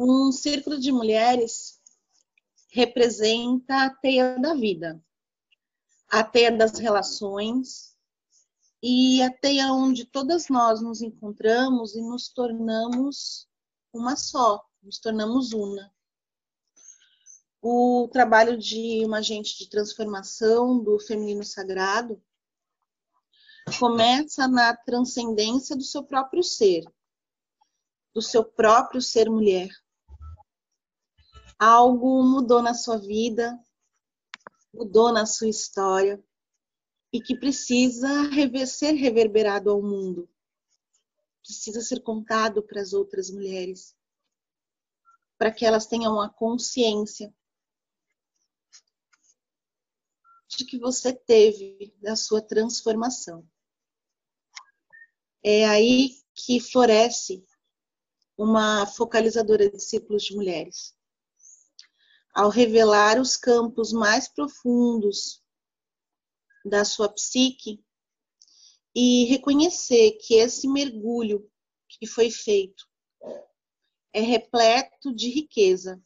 Um círculo de mulheres representa a teia da vida, a teia das relações e a teia onde todas nós nos encontramos e nos tornamos uma só, nos tornamos una. O trabalho de uma agente de transformação do feminino sagrado começa na transcendência do seu próprio ser, do seu próprio ser mulher. Algo mudou na sua vida, mudou na sua história e que precisa ser reverberado ao mundo, precisa ser contado para as outras mulheres, para que elas tenham a consciência de que você teve da sua transformação. É aí que floresce uma focalizadora de ciclos de mulheres. Ao revelar os campos mais profundos da sua psique e reconhecer que esse mergulho que foi feito é repleto de riqueza.